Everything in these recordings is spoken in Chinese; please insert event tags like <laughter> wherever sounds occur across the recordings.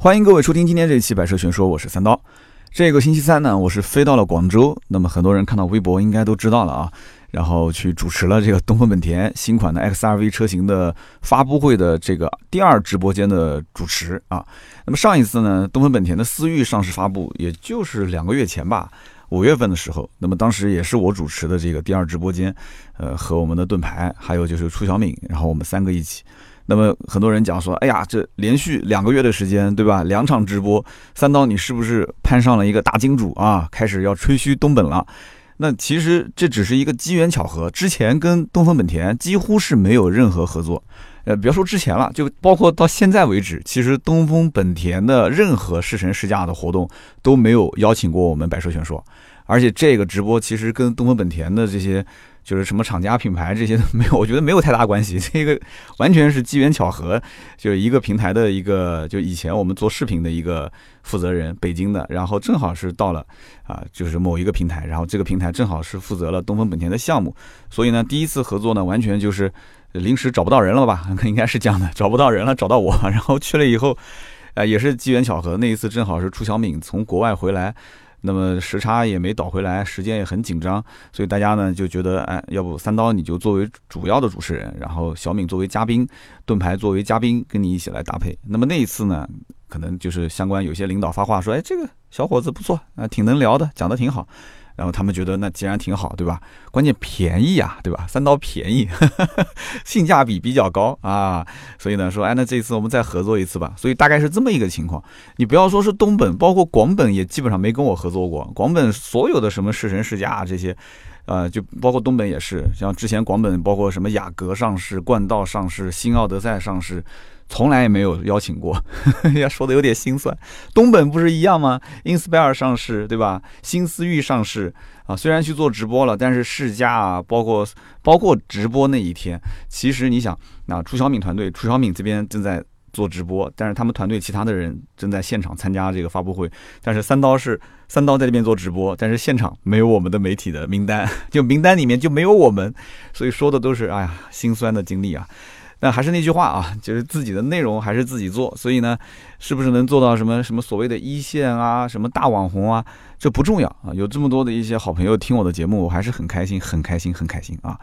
欢迎各位收听今天这一期《百车全说》，我是三刀。这个星期三呢，我是飞到了广州。那么很多人看到微博应该都知道了啊。然后去主持了这个东风本田新款的 XRV 车型的发布会的这个第二直播间的主持啊。那么上一次呢，东风本田的思域上市发布，也就是两个月前吧，五月份的时候。那么当时也是我主持的这个第二直播间，呃，和我们的盾牌，还有就是楚小敏，然后我们三个一起。那么很多人讲说，哎呀，这连续两个月的时间，对吧？两场直播，三刀你是不是攀上了一个大金主啊？开始要吹嘘东本了？那其实这只是一个机缘巧合，之前跟东风本田几乎是没有任何合作，呃，别说之前了，就包括到现在为止，其实东风本田的任何试乘试驾的活动都没有邀请过我们百车全说，而且这个直播其实跟东风本田的这些。就是什么厂家品牌这些都没有，我觉得没有太大关系。这个完全是机缘巧合，就是一个平台的一个，就以前我们做视频的一个负责人，北京的，然后正好是到了啊，就是某一个平台，然后这个平台正好是负责了东风本田的项目，所以呢，第一次合作呢，完全就是临时找不到人了吧？<laughs> 应该是这样的，找不到人了，找到我，<laughs> 然后去了以后，啊，也是机缘巧合，那一次正好是楚小敏从国外回来。那么时差也没倒回来，时间也很紧张，所以大家呢就觉得，哎，要不三刀你就作为主要的主持人，然后小敏作为嘉宾，盾牌作为嘉宾，跟你一起来搭配。那么那一次呢，可能就是相关有些领导发话说，哎，这个小伙子不错啊，挺能聊的，讲的挺好。然后他们觉得那既然挺好，对吧？关键便宜啊，对吧？三刀便宜，<laughs> 性价比比较高啊，所以呢说，哎，那这次我们再合作一次吧。所以大概是这么一个情况。你不要说是东本，包括广本也基本上没跟我合作过。广本所有的什么试乘试驾这些，呃，就包括东本也是，像之前广本包括什么雅阁上市、冠道上市、新奥德赛上市。从来也没有邀请过，<laughs> 要说的有点心酸。东本不是一样吗？Inspire 上市，对吧？新思域上市啊，虽然去做直播了，但是试驾啊，包括包括直播那一天，其实你想，那楚小敏团队，楚小敏这边正在做直播，但是他们团队其他的人正在现场参加这个发布会。但是三刀是三刀在这边做直播，但是现场没有我们的媒体的名单，<laughs> 就名单里面就没有我们，所以说的都是哎呀心酸的经历啊。但还是那句话啊，就是自己的内容还是自己做，所以呢，是不是能做到什么什么所谓的一线啊，什么大网红啊，这不重要啊。有这么多的一些好朋友听我的节目，我还是很开心，很开心，很开心啊。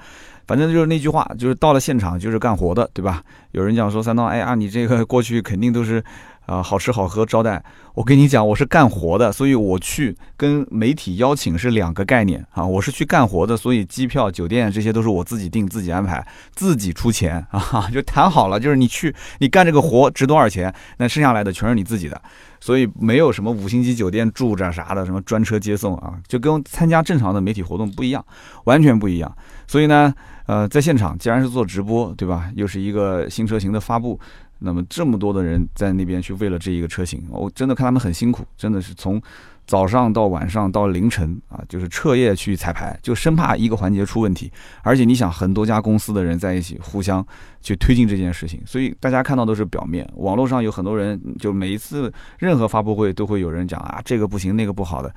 反正就是那句话，就是到了现场就是干活的，对吧？有人讲说三刀，哎呀，你这个过去肯定都是。啊，好吃好喝招待，我跟你讲，我是干活的，所以我去跟媒体邀请是两个概念啊。我是去干活的，所以机票、酒店这些都是我自己定、自己安排、自己出钱啊，<laughs> 就谈好了，就是你去，你干这个活值多少钱，那剩下来的全是你自己的，所以没有什么五星级酒店住着啥的，什么专车接送啊，就跟参加正常的媒体活动不一样，完全不一样。所以呢，呃，在现场既然是做直播，对吧？又是一个新车型的发布。那么这么多的人在那边去为了这一个车型，我真的看他们很辛苦，真的是从早上到晚上到凌晨啊，就是彻夜去彩排，就生怕一个环节出问题。而且你想，很多家公司的人在一起互相去推进这件事情，所以大家看到都是表面。网络上有很多人，就每一次任何发布会都会有人讲啊，这个不行，那个不好的。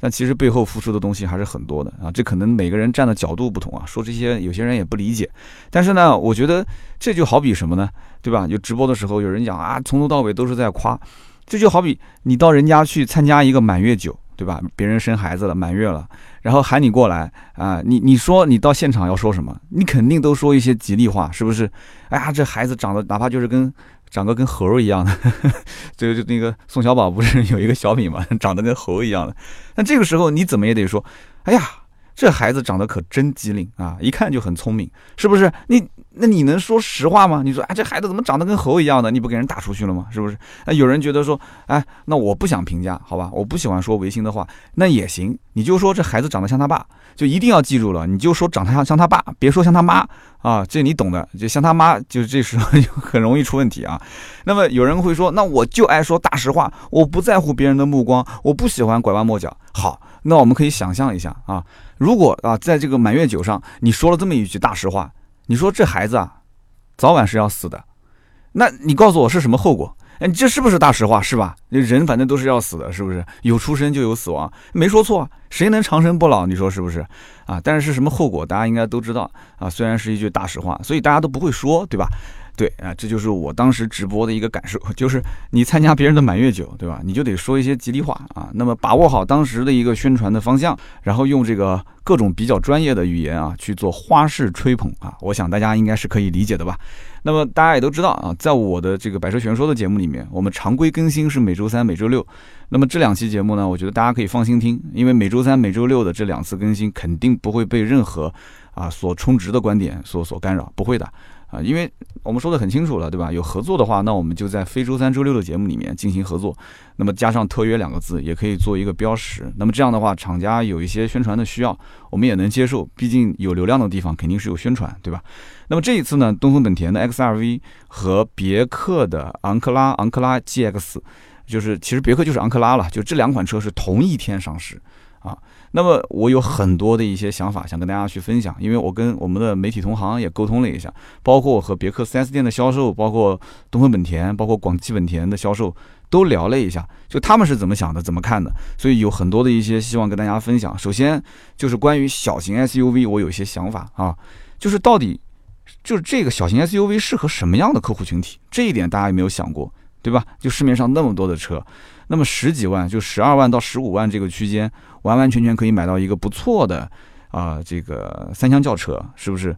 但其实背后付出的东西还是很多的啊，这可能每个人站的角度不同啊，说这些有些人也不理解。但是呢，我觉得这就好比什么呢？对吧？就直播的时候有人讲啊，从头到尾都是在夸，这就好比你到人家去参加一个满月酒，对吧？别人生孩子了，满月了，然后喊你过来啊，你你说你到现场要说什么？你肯定都说一些吉利话，是不是？哎呀，这孩子长得哪怕就是跟。长得跟猴一样的，<laughs> 这个就那个宋小宝不是有一个小品嘛，<laughs> 长得跟猴一样的。那这个时候你怎么也得说，哎呀，这孩子长得可真机灵啊，一看就很聪明，是不是？你那你能说实话吗？你说，哎，这孩子怎么长得跟猴一样的？你不给人打出去了吗？是不是？那有人觉得说，哎，那我不想评价，好吧，我不喜欢说违心的话，那也行，你就说这孩子长得像他爸。就一定要记住了，你就说长得像像他爸，别说像他妈啊，这你懂的。就像他妈，就这时候就很容易出问题啊。那么有人会说，那我就爱说大实话，我不在乎别人的目光，我不喜欢拐弯抹角。好，那我们可以想象一下啊，如果啊，在这个满月酒上，你说了这么一句大实话，你说这孩子啊，早晚是要死的，那你告诉我是什么后果？哎，这是不是大实话？是吧？人反正都是要死的，是不是？有出生就有死亡，没说错。谁能长生不老？你说是不是？啊，但是是什么后果？大家应该都知道啊。虽然是一句大实话，所以大家都不会说，对吧？对啊，这就是我当时直播的一个感受，<laughs> 就是你参加别人的满月酒，对吧？你就得说一些吉利话啊。那么把握好当时的一个宣传的方向，然后用这个各种比较专业的语言啊去做花式吹捧啊，我想大家应该是可以理解的吧。那么大家也都知道啊，在我的这个百车全说的节目里面，我们常规更新是每周三、每周六。那么这两期节目呢，我觉得大家可以放心听，因为每周三、每周六的这两次更新肯定不会被任何啊所充值的观点所所干扰，不会的。啊，因为我们说的很清楚了，对吧？有合作的话，那我们就在非周三、周六的节目里面进行合作。那么加上特约两个字，也可以做一个标识。那么这样的话，厂家有一些宣传的需要，我们也能接受。毕竟有流量的地方肯定是有宣传，对吧？那么这一次呢，东风本田的 XRV 和别克的昂克拉、昂克拉 GX，就是其实别克就是昂克拉了，就这两款车是同一天上市啊。那么我有很多的一些想法想跟大家去分享，因为我跟我们的媒体同行也沟通了一下，包括和别克 4S 店的销售，包括东风本田，包括广汽本田的销售都聊了一下，就他们是怎么想的，怎么看的，所以有很多的一些希望跟大家分享。首先就是关于小型 SUV，我有一些想法啊，就是到底就是这个小型 SUV 适合什么样的客户群体，这一点大家有没有想过，对吧？就市面上那么多的车。那么十几万，就十二万到十五万这个区间，完完全全可以买到一个不错的啊，这个三厢轿车，是不是？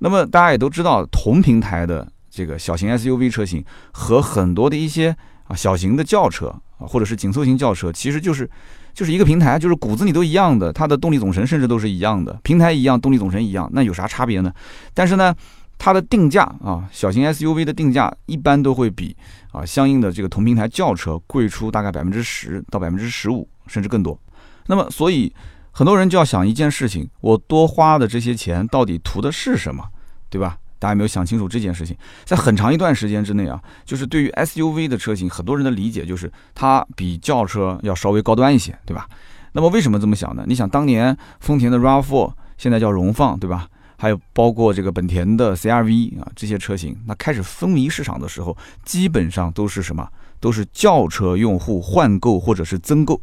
那么大家也都知道，同平台的这个小型 SUV 车型和很多的一些啊小型的轿车啊，或者是紧凑型轿车，其实就是就是一个平台，就是骨子里都一样的，它的动力总成甚至都是一样的，平台一样，动力总成一样，那有啥差别呢？但是呢？它的定价啊，小型 SUV 的定价一般都会比啊相应的这个同平台轿车贵出大概百分之十到百分之十五，甚至更多。那么，所以很多人就要想一件事情：我多花的这些钱到底图的是什么，对吧？大家有没有想清楚这件事情？在很长一段时间之内啊，就是对于 SUV 的车型，很多人的理解就是它比轿车要稍微高端一些，对吧？那么为什么这么想呢？你想当年丰田的 RAV4 现在叫荣放，对吧？还有包括这个本田的 CRV 啊，这些车型，那开始风靡市场的时候，基本上都是什么？都是轿车用户换购或者是增购，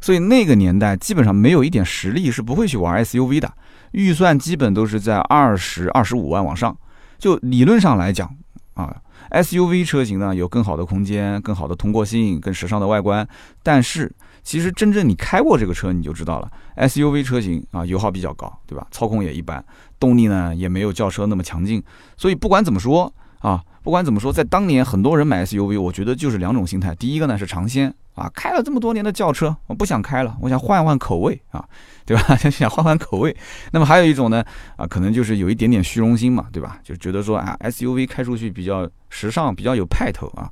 所以那个年代基本上没有一点实力是不会去玩 SUV 的，预算基本都是在二十二十五万往上。就理论上来讲啊，SUV 车型呢有更好的空间、更好的通过性、更时尚的外观，但是。其实真正你开过这个车，你就知道了。SUV 车型啊，油耗比较高，对吧？操控也一般，动力呢也没有轿车那么强劲。所以不管怎么说啊，不管怎么说，在当年很多人买 SUV，我觉得就是两种心态。第一个呢是尝鲜啊，开了这么多年的轿车，我不想开了，我想换换口味啊，对吧？<laughs> 想换换口味。那么还有一种呢啊，可能就是有一点点虚荣心嘛，对吧？就觉得说啊，SUV 开出去比较时尚，比较有派头啊。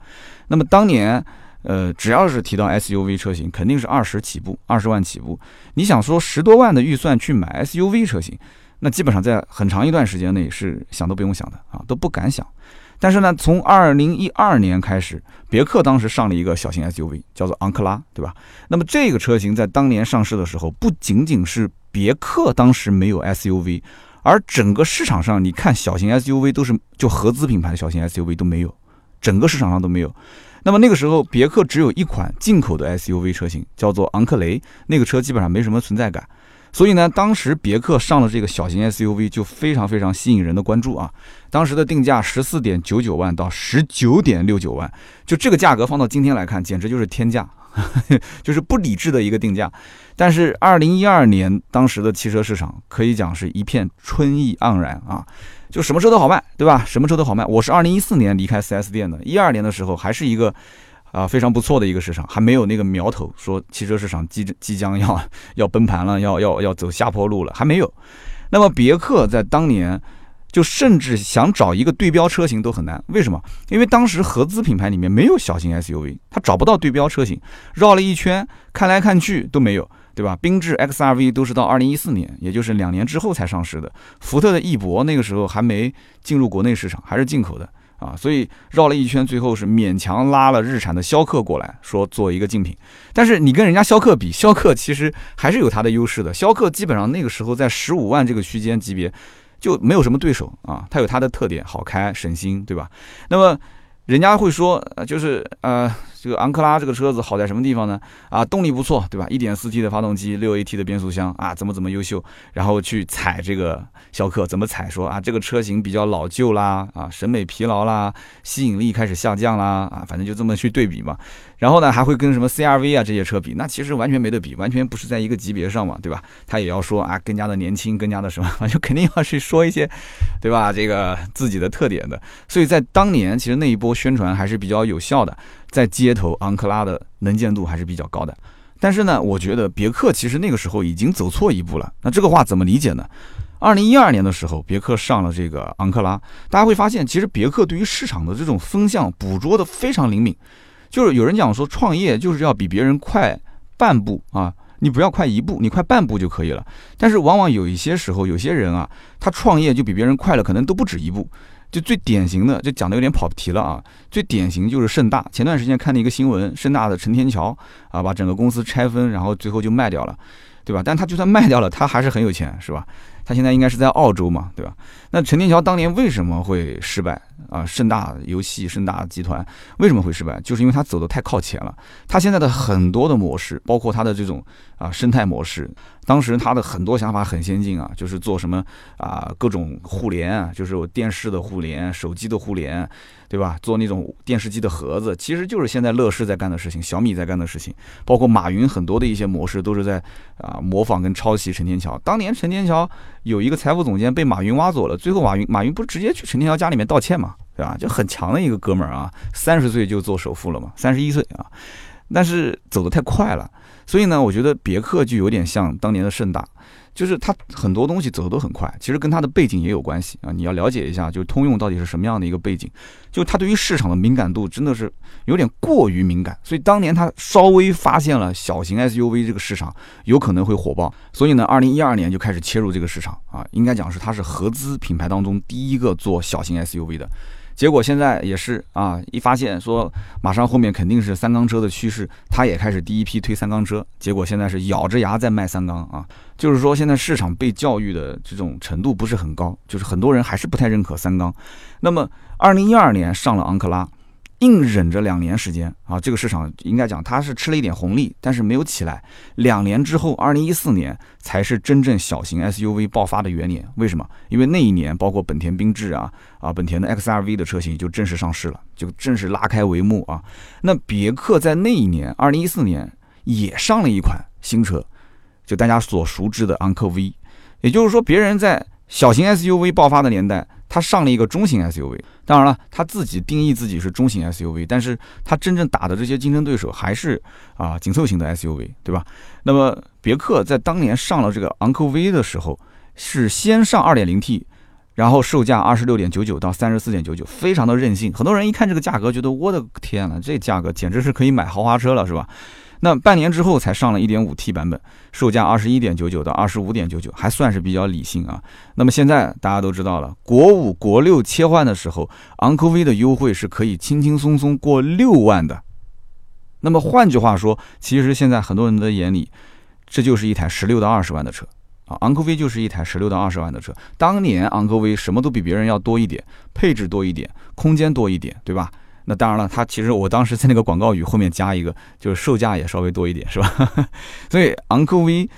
那么当年。呃，只要是提到 SUV 车型，肯定是二十起步，二十万起步。你想说十多万的预算去买 SUV 车型，那基本上在很长一段时间内是想都不用想的啊，都不敢想。但是呢，从二零一二年开始，别克当时上了一个小型 SUV，叫做昂克拉，对吧？那么这个车型在当年上市的时候，不仅仅是别克当时没有 SUV，而整个市场上，你看小型 SUV 都是就合资品牌的小型 SUV 都没有，整个市场上都没有。那么那个时候，别克只有一款进口的 SUV 车型，叫做昂克雷。那个车基本上没什么存在感，所以呢，当时别克上了这个小型 SUV 就非常非常吸引人的关注啊。当时的定价十四点九九万到十九点六九万，就这个价格放到今天来看，简直就是天价，<laughs> 就是不理智的一个定价。但是二零一二年当时的汽车市场可以讲是一片春意盎然啊。就什么车都好卖，对吧？什么车都好卖。我是二零一四年离开 4S 店的，一二年的时候还是一个啊非常不错的一个市场，还没有那个苗头说汽车市场即即将要要崩盘了，要要要走下坡路了，还没有。那么别克在当年就甚至想找一个对标车型都很难，为什么？因为当时合资品牌里面没有小型 SUV，它找不到对标车型，绕了一圈看来看去都没有。对吧？缤智 XRV 都是到二零一四年，也就是两年之后才上市的。福特的翼博那个时候还没进入国内市场，还是进口的啊。所以绕了一圈，最后是勉强拉了日产的逍客过来，说做一个竞品。但是你跟人家逍客比，逍客其实还是有它的优势的。逍客基本上那个时候在十五万这个区间级别就没有什么对手啊。它有它的特点，好开、省心，对吧？那么人家会说，就是呃。这个昂克拉这个车子好在什么地方呢？啊，动力不错，对吧？1.4T 的发动机，6AT 的变速箱啊，怎么怎么优秀？然后去踩这个逍客，怎么踩？说啊，这个车型比较老旧啦，啊，审美疲劳啦，吸引力开始下降啦，啊，反正就这么去对比嘛。然后呢，还会跟什么 CRV 啊这些车比，那其实完全没得比，完全不是在一个级别上嘛，对吧？他也要说啊，更加的年轻，更加的什么，<laughs> 反正肯定要去说一些，对吧？这个自己的特点的。所以在当年，其实那一波宣传还是比较有效的，在街头昂克拉的能见度还是比较高的。但是呢，我觉得别克其实那个时候已经走错一步了。那这个话怎么理解呢？二零一二年的时候，别克上了这个昂克拉，大家会发现，其实别克对于市场的这种风向捕捉的非常灵敏。就是有人讲说，创业就是要比别人快半步啊，你不要快一步，你快半步就可以了。但是往往有一些时候，有些人啊，他创业就比别人快了，可能都不止一步。就最典型的，就讲的有点跑题了啊。最典型就是盛大，前段时间看了一个新闻，盛大的陈天桥啊，把整个公司拆分，然后最后就卖掉了，对吧？但他就算卖掉了，他还是很有钱，是吧？他现在应该是在澳洲嘛，对吧？那陈天桥当年为什么会失败啊？盛大游戏、盛大集团为什么会失败？就是因为他走的太靠前了。他现在的很多的模式，包括他的这种啊生态模式，当时他的很多想法很先进啊，就是做什么啊各种互联啊，就是电视的互联、手机的互联。对吧？做那种电视机的盒子，其实就是现在乐视在干的事情，小米在干的事情，包括马云很多的一些模式都是在啊模仿跟抄袭陈天桥。当年陈天桥有一个财务总监被马云挖走了，最后马云马云不是直接去陈天桥家里面道歉嘛，对吧？就很强的一个哥们儿啊，三十岁就做首富了嘛，三十一岁啊，但是走得太快了，所以呢，我觉得别克就有点像当年的盛大。就是它很多东西走的都很快，其实跟它的背景也有关系啊。你要了解一下，就是通用到底是什么样的一个背景，就它对于市场的敏感度真的是有点过于敏感。所以当年它稍微发现了小型 SUV 这个市场有可能会火爆，所以呢，二零一二年就开始切入这个市场啊。应该讲是它是合资品牌当中第一个做小型 SUV 的。结果现在也是啊，一发现说马上后面肯定是三缸车的趋势，他也开始第一批推三缸车。结果现在是咬着牙在卖三缸啊，就是说现在市场被教育的这种程度不是很高，就是很多人还是不太认可三缸。那么二零一二年上了昂克拉。硬忍着两年时间啊，这个市场应该讲它是吃了一点红利，但是没有起来。两年之后，二零一四年才是真正小型 SUV 爆发的元年。为什么？因为那一年包括本田缤智啊啊，本田的 XRV 的车型就正式上市了，就正式拉开帷幕啊。那别克在那一年，二零一四年也上了一款新车，就大家所熟知的昂科 V。也就是说，别人在小型 SUV 爆发的年代。他上了一个中型 SUV，当然了，他自己定义自己是中型 SUV，但是他真正打的这些竞争对手还是啊紧凑型的 SUV，对吧？那么别克在当年上了这个昂科威的时候，是先上 2.0T，然后售价26.99到34.99，非常的任性。很多人一看这个价格，觉得我的天呐，这价格简直是可以买豪华车了，是吧？那半年之后才上了一点五 T 版本，售价二十一点九九到二十五点九九，还算是比较理性啊。那么现在大家都知道了，国五、国六切换的时候，昂科威的优惠是可以轻轻松松过六万的。那么换句话说，其实现在很多人的眼里，这就是一台十六到二十万的车。昂科威就是一台十六到二十万的车。当年昂科威什么都比别人要多一点，配置多一点，空间多一点，对吧？那当然了，它其实我当时在那个广告语后面加一个，就是售价也稍微多一点，是吧？<laughs> 所以昂科威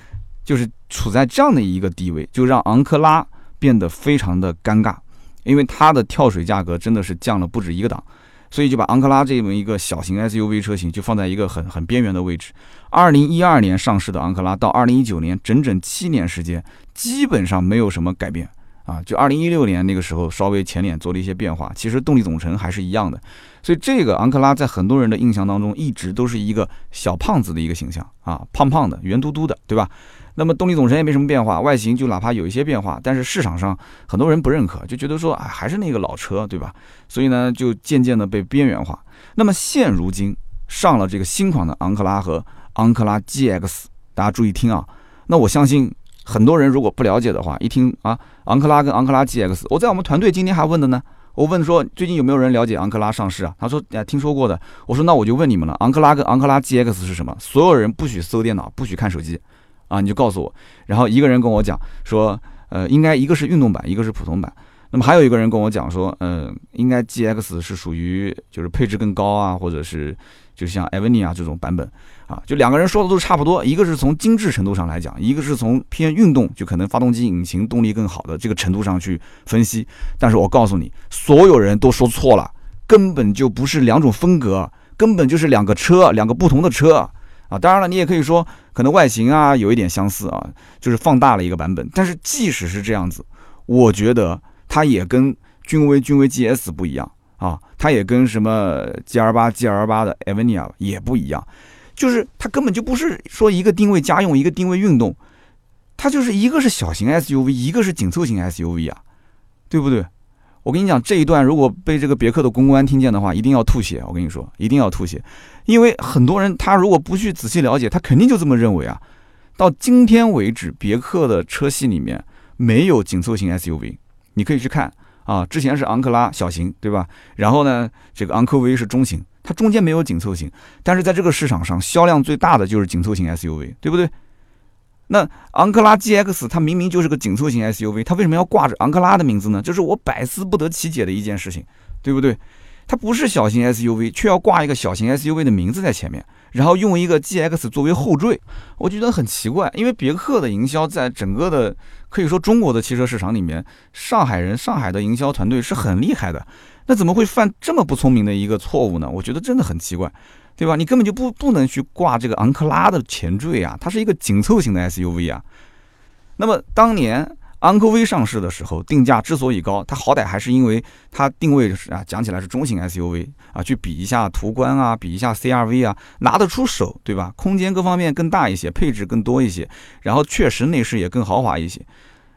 就是处在这样的一个地位，就让昂克拉变得非常的尴尬，因为它的跳水价格真的是降了不止一个档，所以就把昂克拉这么一个小型 SUV 车型就放在一个很很边缘的位置。二零一二年上市的昂克拉到二零一九年整整七年时间，基本上没有什么改变。啊，就二零一六年那个时候，稍微前脸做了一些变化，其实动力总成还是一样的。所以这个昂克拉在很多人的印象当中，一直都是一个小胖子的一个形象啊，胖胖的、圆嘟嘟的，对吧？那么动力总成也没什么变化，外形就哪怕有一些变化，但是市场上很多人不认可，就觉得说啊，还是那个老车，对吧？所以呢，就渐渐的被边缘化。那么现如今上了这个新款的昂克拉和昂克拉 GX，大家注意听啊，那我相信。很多人如果不了解的话，一听啊，昂克拉跟昂克拉 GX，我在我们团队今天还问的呢。我问说最近有没有人了解昂克拉上市啊？他说哎听说过的。我说那我就问你们了，昂克拉跟昂克拉 GX 是什么？所有人不许搜电脑，不许看手机，啊你就告诉我。然后一个人跟我讲说，呃应该一个是运动版，一个是普通版。那么还有一个人跟我讲说，嗯应该 GX 是属于就是配置更高啊，或者是就像 Evnia 这种版本啊，就两个人说的都差不多，一个是从精致程度上来讲，一个是从偏运动，就可能发动机引擎动力更好的这个程度上去分析。但是我告诉你，所有人都说错了，根本就不是两种风格，根本就是两个车，两个不同的车啊。当然了，你也可以说可能外形啊有一点相似啊，就是放大了一个版本。但是即使是这样子，我觉得它也跟君威、君威 GS 不一样。啊，它也跟什么 G R 八、G R 八的 Evnia 也不一样，就是它根本就不是说一个定位家用，一个定位运动，它就是一个是小型 S U V，一个是紧凑型 S U V 啊，对不对？我跟你讲这一段，如果被这个别克的公关听见的话，一定要吐血。我跟你说，一定要吐血，因为很多人他如果不去仔细了解，他肯定就这么认为啊。到今天为止，别克的车系里面没有紧凑型 S U V，你可以去看。啊，之前是昂克拉小型，对吧？然后呢，这个昂科威是中型，它中间没有紧凑型，但是在这个市场上销量最大的就是紧凑型 SUV，对不对？那昂克拉 GX 它明明就是个紧凑型 SUV，它为什么要挂着昂克拉的名字呢？这是我百思不得其解的一件事情，对不对？它不是小型 SUV，却要挂一个小型 SUV 的名字在前面，然后用一个 GX 作为后缀，我觉得很奇怪。因为别克的营销在整个的可以说中国的汽车市场里面，上海人、上海的营销团队是很厉害的。那怎么会犯这么不聪明的一个错误呢？我觉得真的很奇怪，对吧？你根本就不不能去挂这个昂克拉的前缀啊，它是一个紧凑型的 SUV 啊。那么当年。昂科威上市的时候，定价之所以高，它好歹还是因为它定位是啊，讲起来是中型 SUV 啊，去比一下途观啊，比一下 CRV 啊，拿得出手，对吧？空间各方面更大一些，配置更多一些，然后确实内饰也更豪华一些。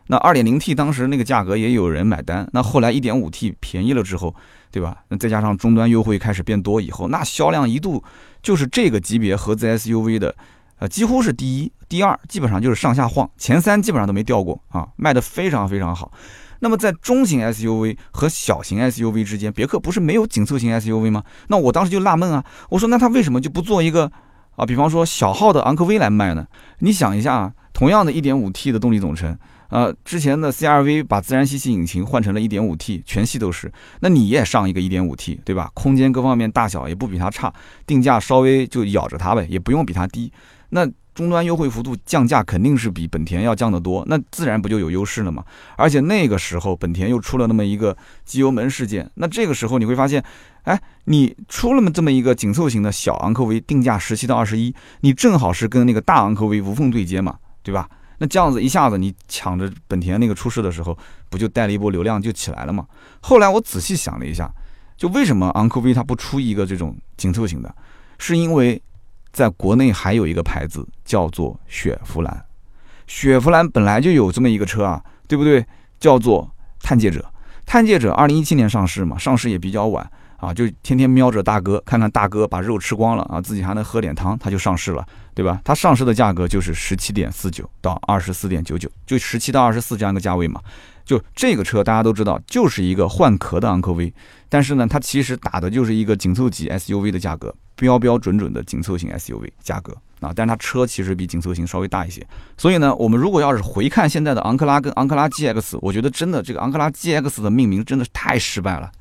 那 2.0T 当时那个价格也有人买单，那后来 1.5T 便宜了之后，对吧？那再加上终端优惠开始变多以后，那销量一度就是这个级别合资 SUV 的。呃，几乎是第一、第二，基本上就是上下晃，前三基本上都没掉过啊，卖的非常非常好。那么在中型 SUV 和小型 SUV 之间，别克不是没有紧凑型 SUV 吗？那我当时就纳闷啊，我说那他为什么就不做一个啊，比方说小号的昂科威来卖呢？你想一下啊，同样的一点五 T 的动力总成，呃，之前的 CRV 把自然吸气引擎换成了一点五 T，全系都是，那你也上一个一点五 T，对吧？空间各方面大小也不比它差，定价稍微就咬着它呗，也不用比它低。那终端优惠幅度降价肯定是比本田要降得多，那自然不就有优势了嘛？而且那个时候本田又出了那么一个机油门事件，那这个时候你会发现，哎，你出了么这么一个紧凑型的小昂科威，定价十七到二十一，你正好是跟那个大昂科威无缝对接嘛，对吧？那这样子一下子你抢着本田那个出事的时候，不就带了一波流量就起来了吗？后来我仔细想了一下，就为什么昂科威它不出一个这种紧凑型的，是因为。在国内还有一个牌子叫做雪佛兰，雪佛兰本来就有这么一个车啊，对不对？叫做探界者。探界者二零一七年上市嘛，上市也比较晚啊，就天天瞄着大哥，看看大哥把肉吃光了啊，自己还能喝点汤，它就上市了，对吧？它上市的价格就是十七点四九到二十四点九九，就十七到二十四这样一个价位嘛。就这个车大家都知道，就是一个换壳的昂科威，但是呢，它其实打的就是一个紧凑级 SUV 的价格。标标准准的紧凑型 SUV 价格啊，但是它车其实比紧凑型稍微大一些，所以呢，我们如果要是回看现在的昂克拉跟昂克拉 GX，我觉得真的这个昂克拉 GX 的命名真的是太失败了，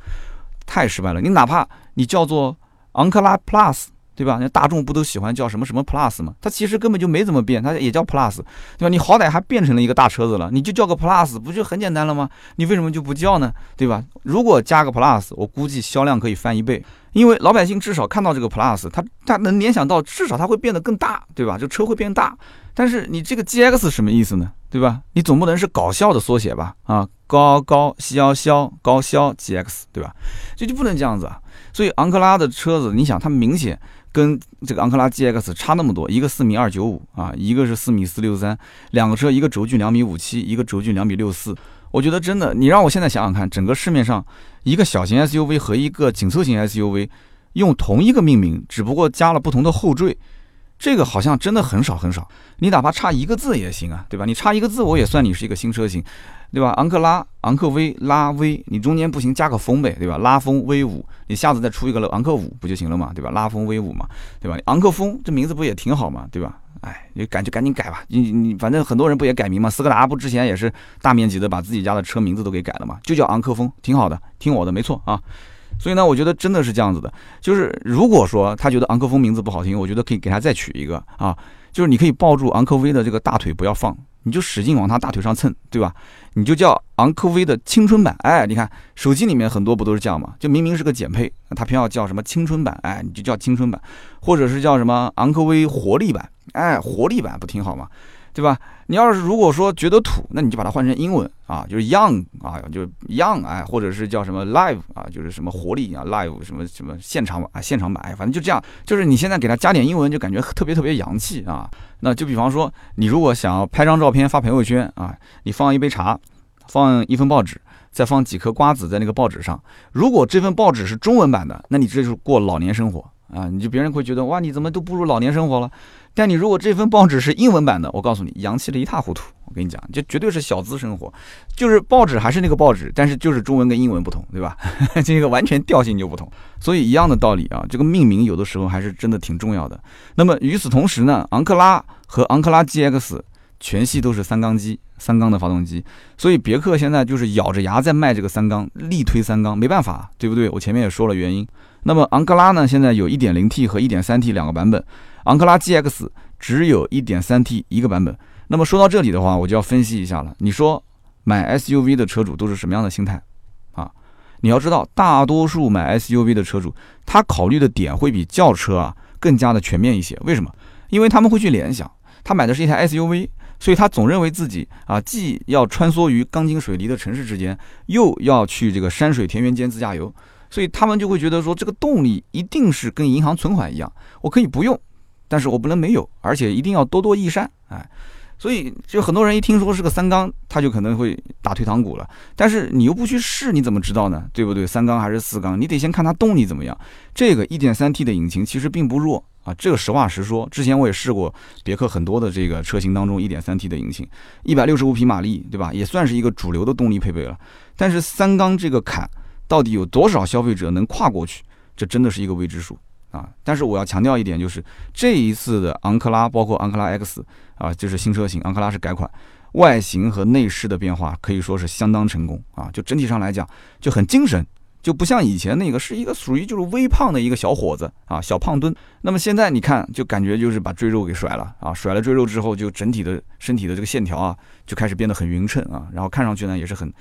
太失败了。你哪怕你叫做昂克拉 Plus。对吧？那大众不都喜欢叫什么什么 Plus 吗？它其实根本就没怎么变，它也叫 Plus，对吧？你好歹还变成了一个大车子了，你就叫个 Plus，不就很简单了吗？你为什么就不叫呢？对吧？如果加个 Plus，我估计销量可以翻一倍，因为老百姓至少看到这个 Plus，他他能联想到至少它会变得更大，对吧？这车会变大。但是你这个 GX 什么意思呢？对吧？你总不能是搞笑的缩写吧？啊，高高消消高消 GX，对吧？这就不能这样子啊。所以昂克拉的车子，你想它明显。跟这个昂克拉 GX 差那么多，一个四米二九五啊，一个是四米四六三，两个车一个轴距两米五七，一个轴距两米六四。我觉得真的，你让我现在想想看，整个市面上一个小型 SUV 和一个紧凑型 SUV 用同一个命名，只不过加了不同的后缀。这个好像真的很少很少，你哪怕差一个字也行啊，对吧？你差一个字，我也算你是一个新车型，对吧？昂克拉、昂克威、拉威，你中间不行加个风呗，对吧？拉风威武，你下次再出一个昂克五不就行了嘛，对吧？拉风威武嘛，对吧？昂克风这名字不也挺好嘛，对吧？哎，你赶就赶紧改吧，你你反正很多人不也改名嘛？斯柯达不之前也是大面积的把自己家的车名字都给改了嘛，就叫昂克风，挺好的，听我的没错啊。所以呢，我觉得真的是这样子的，就是如果说他觉得昂科风名字不好听，我觉得可以给他再取一个啊，就是你可以抱住昂科威的这个大腿不要放。你就使劲往他大腿上蹭，对吧？你就叫昂科威的青春版，哎，你看手机里面很多不都是这样吗？就明明是个减配，他偏要叫什么青春版，哎，你就叫青春版，或者是叫什么昂科威活力版，哎，活力版不挺好吗？对吧？你要是如果说觉得土，那你就把它换成英文啊，就是 young 啊，就 young 哎，或者是叫什么 live 啊，就是什么活力啊，live 什么什么现场版啊，现场版，反正就这样，就是你现在给它加点英文，就感觉特别特别洋气啊。那就比方说，你如果想要拍张照片发朋友圈啊，你放一杯茶，放一份报纸，再放几颗瓜子在那个报纸上，如果这份报纸是中文版的，那你这就是过老年生活啊，你就别人会觉得哇，你怎么都步入老年生活了。但你如果这份报纸是英文版的，我告诉你，洋气的一塌糊涂。我跟你讲，这绝对是小资生活，就是报纸还是那个报纸，但是就是中文跟英文不同，对吧？<laughs> 这个完全调性就不同。所以一样的道理啊，这个命名有的时候还是真的挺重要的。那么与此同时呢，昂克拉和昂克拉 GX 全系都是三缸机，三缸的发动机。所以别克现在就是咬着牙在卖这个三缸，力推三缸，没办法，对不对？我前面也说了原因。那么昂克拉呢，现在有 1.0T 和 1.3T 两个版本。昂克拉 GX 只有一点三 T 一个版本。那么说到这里的话，我就要分析一下了。你说买 SUV 的车主都是什么样的心态啊？你要知道，大多数买 SUV 的车主，他考虑的点会比轿车啊更加的全面一些。为什么？因为他们会去联想，他买的是一台 SUV，所以他总认为自己啊既要穿梭于钢筋水泥的城市之间，又要去这个山水田园间自驾游，所以他们就会觉得说，这个动力一定是跟银行存款一样，我可以不用。但是我不能没有，而且一定要多多益善，哎，所以就很多人一听说是个三缸，他就可能会打退堂鼓了。但是你又不去试，你怎么知道呢？对不对？三缸还是四缸，你得先看它动力怎么样。这个 1.3T 的引擎其实并不弱啊，这个实话实说。之前我也试过别克很多的这个车型当中 1.3T 的引擎，165匹马力，对吧？也算是一个主流的动力配备了。但是三缸这个坎到底有多少消费者能跨过去？这真的是一个未知数。啊！但是我要强调一点，就是这一次的昂克拉，包括昂克拉 X 啊，就是新车型，昂克拉是改款，外形和内饰的变化可以说是相当成功啊！就整体上来讲，就很精神，就不像以前那个是一个属于就是微胖的一个小伙子啊，小胖墩。那么现在你看，就感觉就是把赘肉给甩了啊，甩了赘肉之后，就整体的身体的这个线条啊，就开始变得很匀称啊，然后看上去呢也是很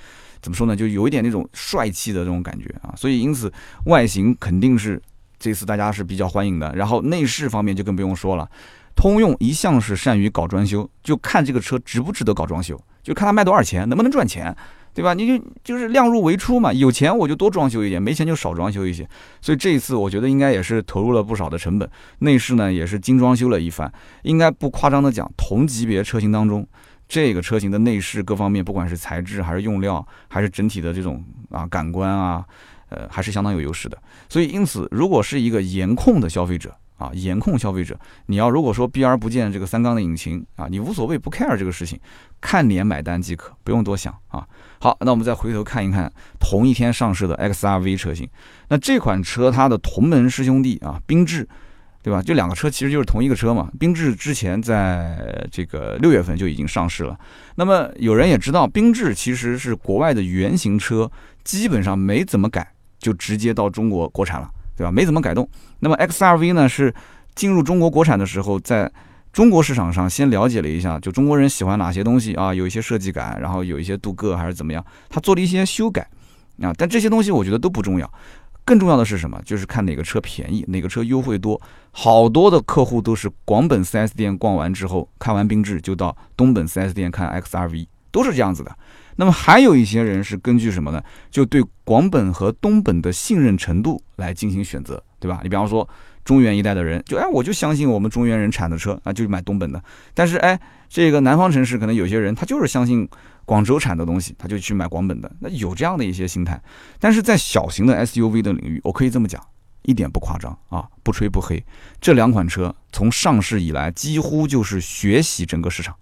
怎么说呢，就有一点那种帅气的这种感觉啊，所以因此外形肯定是。这次大家是比较欢迎的，然后内饰方面就更不用说了。通用一向是善于搞装修，就看这个车值不值得搞装修，就看它卖多少钱，能不能赚钱，对吧？你就就是量入为出嘛，有钱我就多装修一点，没钱就少装修一些。所以这一次我觉得应该也是投入了不少的成本，内饰呢也是精装修了一番。应该不夸张的讲，同级别车型当中，这个车型的内饰各方面，不管是材质还是用料，还是整体的这种啊感官啊。呃，还是相当有优势的，所以因此，如果是一个颜控的消费者啊，颜控消费者，你要如果说避而不见这个三缸的引擎啊，你无所谓不 care 这个事情，看脸买单即可，不用多想啊。好，那我们再回头看一看同一天上市的 XRV 车型，那这款车它的同门师兄弟啊，缤智，对吧？这两个车其实就是同一个车嘛。缤智之前在这个六月份就已经上市了，那么有人也知道，缤智其实是国外的原型车，基本上没怎么改。就直接到中国国产了，对吧？没怎么改动。那么 XRV 呢，是进入中国国产的时候，在中国市场上先了解了一下，就中国人喜欢哪些东西啊？有一些设计感，然后有一些镀铬还是怎么样，他做了一些修改啊。但这些东西我觉得都不重要，更重要的是什么？就是看哪个车便宜，哪个车优惠多。好多的客户都是广本 4S 店逛完之后，看完缤智就到东本 4S 店看 XRV，都是这样子的。那么还有一些人是根据什么呢？就对广本和东本的信任程度来进行选择，对吧？你比方说中原一带的人，就哎，我就相信我们中原人产的车啊，就买东本的。但是哎，这个南方城市可能有些人他就是相信广州产的东西，他就去买广本的。那有这样的一些心态。但是在小型的 SUV 的领域，我可以这么讲，一点不夸张啊，不吹不黑。这两款车从上市以来，几乎就是学习整个市场。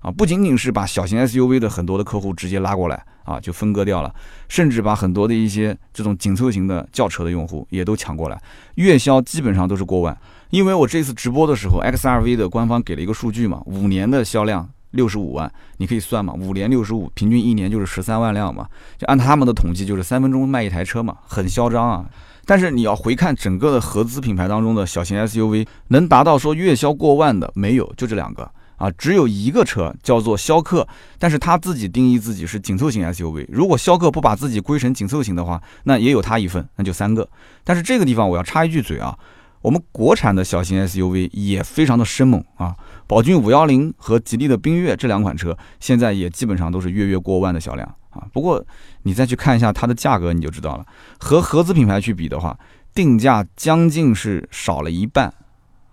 啊，不仅仅是把小型 SUV 的很多的客户直接拉过来啊，就分割掉了，甚至把很多的一些这种紧凑型的轿车的用户也都抢过来，月销基本上都是过万。因为我这次直播的时候，XRV 的官方给了一个数据嘛，五年的销量六十五万，你可以算嘛，五年六十五，平均一年就是十三万辆嘛，就按他们的统计，就是三分钟卖一台车嘛，很嚣张啊。但是你要回看整个的合资品牌当中的小型 SUV，能达到说月销过万的没有，就这两个啊，只有一个车叫做逍客，但是他自己定义自己是紧凑型 SUV。如果逍客不把自己归成紧凑型的话，那也有他一份，那就三个。但是这个地方我要插一句嘴啊，我们国产的小型 SUV 也非常的生猛啊，宝骏五幺零和吉利的缤越这两款车现在也基本上都是月月过万的销量。啊，不过你再去看一下它的价格，你就知道了。和合资品牌去比的话，定价将近是少了一半，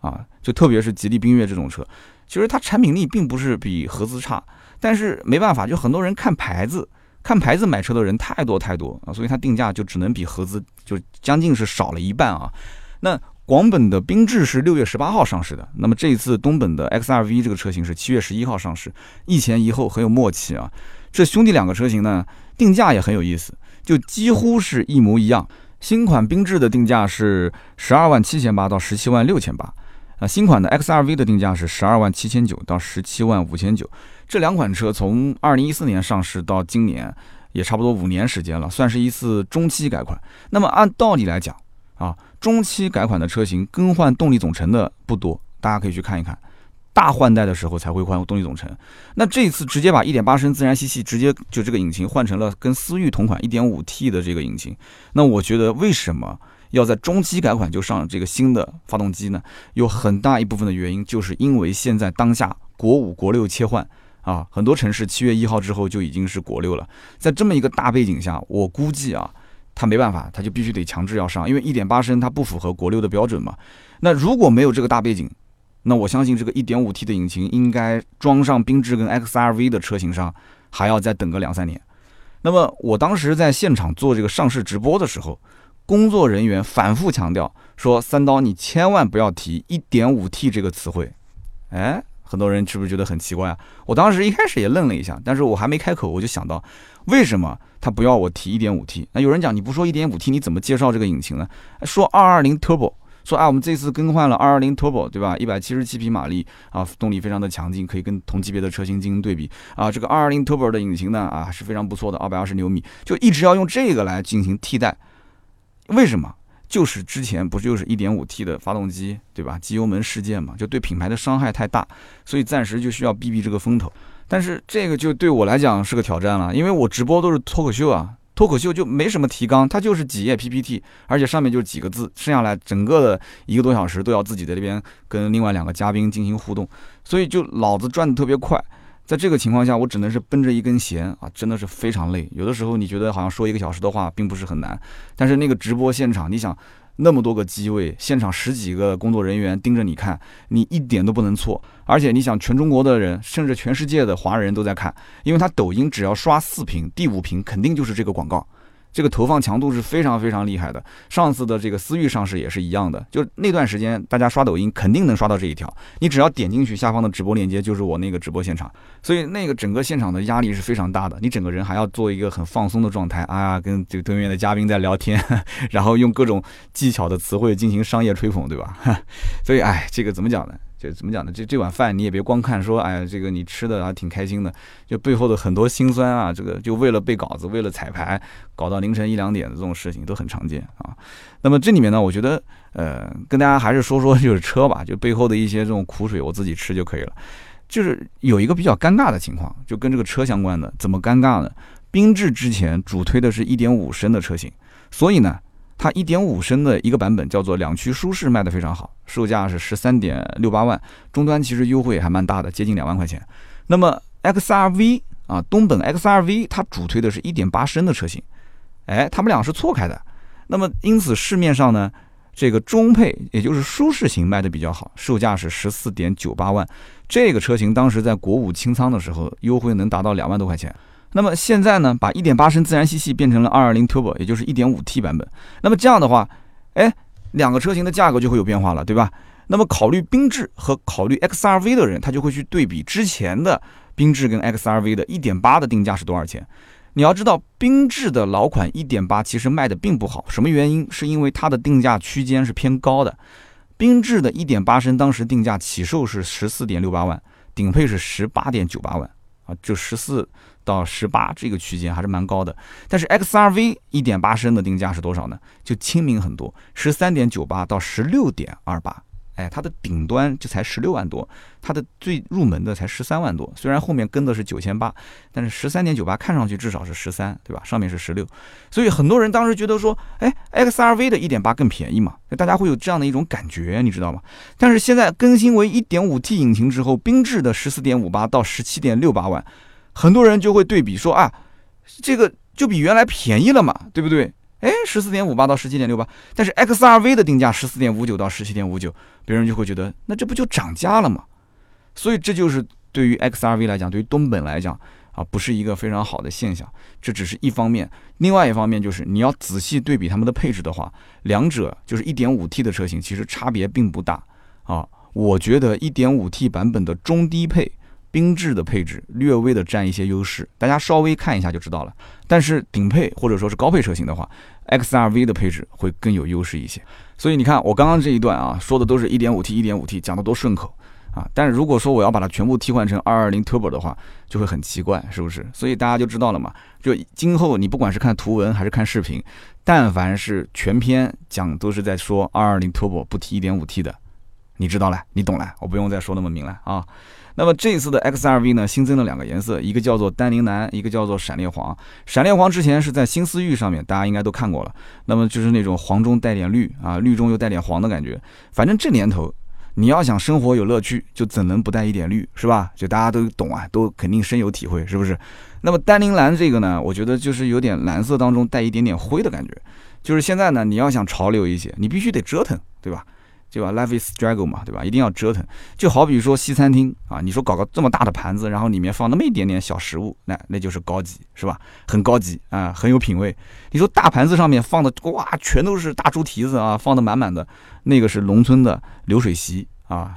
啊，就特别是吉利缤越这种车，其实它产品力并不是比合资差，但是没办法，就很多人看牌子，看牌子买车的人太多太多啊，所以它定价就只能比合资就将近是少了一半啊。那广本的缤智是六月十八号上市的，那么这一次东本的 XRV 这个车型是七月十一号上市，一前一后很有默契啊。这兄弟两个车型呢，定价也很有意思，就几乎是一模一样。新款缤智的定价是十二万七千八到十七万六千八，啊，新款的 XRV 的定价是十二万七千九到十七万五千九。这两款车从二零一四年上市到今年，也差不多五年时间了，算是一次中期改款。那么按道理来讲，啊，中期改款的车型更换动力总成的不多，大家可以去看一看。大换代的时候才会换动力总成，那这次直接把1.8升自然吸气直接就这个引擎换成了跟思域同款 1.5T 的这个引擎，那我觉得为什么要在中期改款就上这个新的发动机呢？有很大一部分的原因就是因为现在当下国五国六切换啊，很多城市七月一号之后就已经是国六了，在这么一个大背景下，我估计啊，他没办法，他就必须得强制要上，因为1.8升它不符合国六的标准嘛。那如果没有这个大背景，那我相信这个 1.5T 的引擎应该装上缤智跟 XRV 的车型上，还要再等个两三年。那么我当时在现场做这个上市直播的时候，工作人员反复强调说：“三刀，你千万不要提 1.5T 这个词汇。”哎，很多人是不是觉得很奇怪啊？我当时一开始也愣了一下，但是我还没开口，我就想到，为什么他不要我提 1.5T？那有人讲，你不说 1.5T，你怎么介绍这个引擎呢？说220 Turbo。说啊，我们这次更换了220 Turbo，对吧？一百七十七匹马力啊，动力非常的强劲，可以跟同级别的车型进行对比啊。这个220 Turbo 的引擎呢啊是非常不错的，二百二十牛米，就一直要用这个来进行替代。为什么？就是之前不就是 1.5T 的发动机，对吧？机油门事件嘛，就对品牌的伤害太大，所以暂时就需要避避这个风头。但是这个就对我来讲是个挑战了，因为我直播都是脱口秀啊。脱口秀就没什么提纲，它就是几页 PPT，而且上面就几个字，剩下来整个的一个多小时都要自己在这边跟另外两个嘉宾进行互动，所以就脑子转的特别快。在这个情况下，我只能是绷着一根弦啊，真的是非常累。有的时候你觉得好像说一个小时的话并不是很难，但是那个直播现场，你想。那么多个机位，现场十几个工作人员盯着你看，你一点都不能错。而且你想，全中国的人，甚至全世界的华人都在看，因为他抖音只要刷四屏，第五屏肯定就是这个广告。这个投放强度是非常非常厉害的。上次的这个思域上市也是一样的，就那段时间大家刷抖音肯定能刷到这一条。你只要点进去下方的直播链接，就是我那个直播现场。所以那个整个现场的压力是非常大的，你整个人还要做一个很放松的状态啊，跟这个对面的嘉宾在聊天，然后用各种技巧的词汇进行商业吹捧，对吧？<laughs> 所以哎，这个怎么讲呢？就怎么讲呢？这这碗饭你也别光看说，哎呀，这个你吃的还挺开心的，就背后的很多辛酸啊，这个就为了背稿子，为了彩排，搞到凌晨一两点的这种事情都很常见啊。那么这里面呢，我觉得，呃，跟大家还是说说就是车吧，就背后的一些这种苦水，我自己吃就可以了。就是有一个比较尴尬的情况，就跟这个车相关的，怎么尴尬呢？缤智之前主推的是一点五升的车型，所以呢。它一点五升的一个版本叫做两驱舒适，卖的非常好，售价是十三点六八万，终端其实优惠还蛮大的，接近两万块钱。那么 XRV 啊，东本 XRV 它主推的是一点八升的车型，哎，他们俩是错开的。那么因此市面上呢，这个中配也就是舒适型卖的比较好，售价是十四点九八万，这个车型当时在国五清仓的时候优惠能达到两万多块钱。那么现在呢，把1.8升自然吸气变成了220 Turbo，也就是 1.5T 版本。那么这样的话，哎，两个车型的价格就会有变化了，对吧？那么考虑缤智和考虑 XRV 的人，他就会去对比之前的缤智跟 XRV 的1.8的定价是多少钱。你要知道，缤智的老款1.8其实卖的并不好，什么原因？是因为它的定价区间是偏高的。缤智的1.8升当时定价起售是14.68万。顶配是十八点九八万就十四到十八这个区间还是蛮高的。但是 XRV 一点八升的定价是多少呢？就亲民很多，十三点九八到十六点二八。哎，它的顶端就才十六万多，它的最入门的才十三万多。虽然后面跟的是九千八，但是十三点九八看上去至少是十三，对吧？上面是十六，所以很多人当时觉得说，哎，XRV 的一点八更便宜嘛？大家会有这样的一种感觉，你知道吗？但是现在更新为一点五 T 引擎之后，缤智的十四点五八到十七点六八万，很多人就会对比说啊，这个就比原来便宜了嘛，对不对？哎，十四点五八到十七点六八，但是 X R V 的定价十四点五九到十七点五九，别人就会觉得那这不就涨价了吗？所以这就是对于 X R V 来讲，对于东本来讲啊，不是一个非常好的现象。这只是一方面，另外一方面就是你要仔细对比他们的配置的话，两者就是一点五 T 的车型其实差别并不大啊。我觉得一点五 T 版本的中低配。缤智的配置略微的占一些优势，大家稍微看一下就知道了。但是顶配或者说是高配车型的话，XRV 的配置会更有优势一些。所以你看我刚刚这一段啊，说的都是一点五 T、一点五 T，讲的多顺口啊。但是如果说我要把它全部替换成二二零 Turbo 的话，就会很奇怪，是不是？所以大家就知道了嘛。就今后你不管是看图文还是看视频，但凡是全篇讲都是在说二二零 Turbo 不提一点五 T 的，你知道了，你懂了，我不用再说那么明了啊。那么这一次的 XRV 呢，新增了两个颜色，一个叫做丹宁蓝，一个叫做闪烈黄。闪烈黄之前是在新思域上面，大家应该都看过了。那么就是那种黄中带点绿啊，绿中又带点黄的感觉。反正这年头，你要想生活有乐趣，就怎能不带一点绿，是吧？就大家都懂啊，都肯定深有体会，是不是？那么丹宁蓝这个呢，我觉得就是有点蓝色当中带一点点灰的感觉。就是现在呢，你要想潮流一些，你必须得折腾，对吧？对吧？Life is struggle 嘛，对吧？一定要折腾。就好比说西餐厅啊，你说搞个这么大的盘子，然后里面放那么一点点小食物，那那就是高级，是吧？很高级啊，很有品味。你说大盘子上面放的哇，全都是大猪蹄子啊，放的满满的，那个是农村的流水席啊。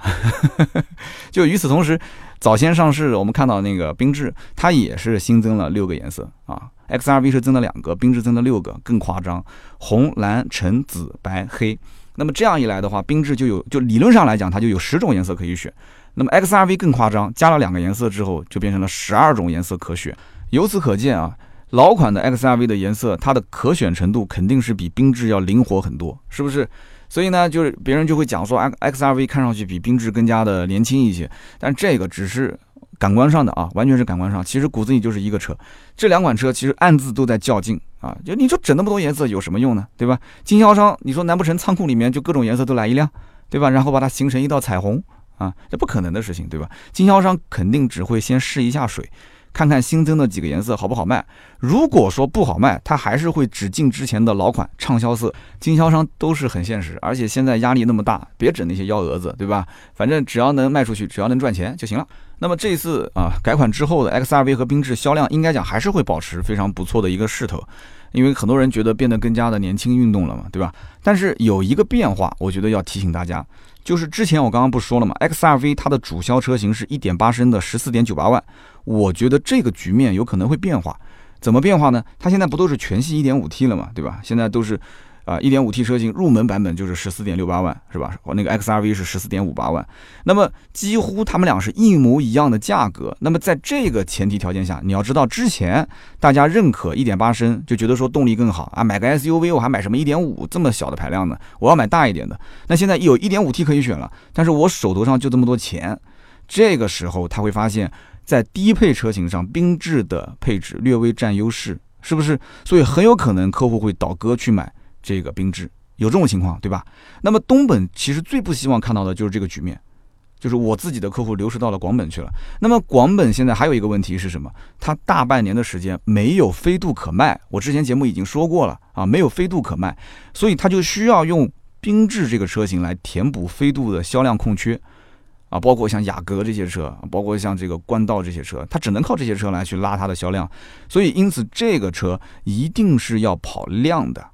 <laughs> 就与此同时，早先上市，我们看到那个缤智，它也是新增了六个颜色啊。XRV 是增了两个，缤智增了六个，更夸张，红、蓝、橙、紫、白、黑。那么这样一来的话，缤智就有就理论上来讲，它就有十种颜色可以选。那么 XRV 更夸张，加了两个颜色之后，就变成了十二种颜色可选。由此可见啊，老款的 XRV 的颜色，它的可选程度肯定是比缤智要灵活很多，是不是？所以呢，就是别人就会讲说，XRV 看上去比缤智更加的年轻一些，但这个只是。感官上的啊，完全是感官上，其实骨子里就是一个车。这两款车其实暗自都在较劲啊，就你说整那么多颜色有什么用呢？对吧？经销商，你说难不成仓库里面就各种颜色都来一辆，对吧？然后把它形成一道彩虹啊，这不可能的事情，对吧？经销商肯定只会先试一下水，看看新增的几个颜色好不好卖。如果说不好卖，他还是会只进之前的老款畅销色。经销商都是很现实，而且现在压力那么大，别整那些幺蛾子，对吧？反正只要能卖出去，只要能赚钱就行了。那么这次啊，改款之后的 XRV 和缤智销量应该讲还是会保持非常不错的一个势头，因为很多人觉得变得更加的年轻运动了嘛，对吧？但是有一个变化，我觉得要提醒大家，就是之前我刚刚不说了嘛，XRV 它的主销车型是一点八升的十四点九八万，我觉得这个局面有可能会变化，怎么变化呢？它现在不都是全系一点五 T 了嘛，对吧？现在都是。啊，一点五 T 车型入门版本就是十四点六八万，是吧？我那个 XRV 是十四点五八万，那么几乎他们俩是一模一样的价格。那么在这个前提条件下，你要知道，之前大家认可一点八升，就觉得说动力更好啊，买个 SUV 我还买什么一点五这么小的排量呢？我要买大一点的。那现在有一点五 T 可以选了，但是我手头上就这么多钱，这个时候他会发现，在低配车型上，缤智的配置略微占优势，是不是？所以很有可能客户会倒戈去买。这个缤智有这种情况，对吧？那么东本其实最不希望看到的就是这个局面，就是我自己的客户流失到了广本去了。那么广本现在还有一个问题是什么？它大半年的时间没有飞度可卖。我之前节目已经说过了啊，没有飞度可卖，所以它就需要用缤智这个车型来填补飞度的销量空缺啊。包括像雅阁这些车，包括像这个冠道这些车，它只能靠这些车来去拉它的销量。所以因此这个车一定是要跑量的。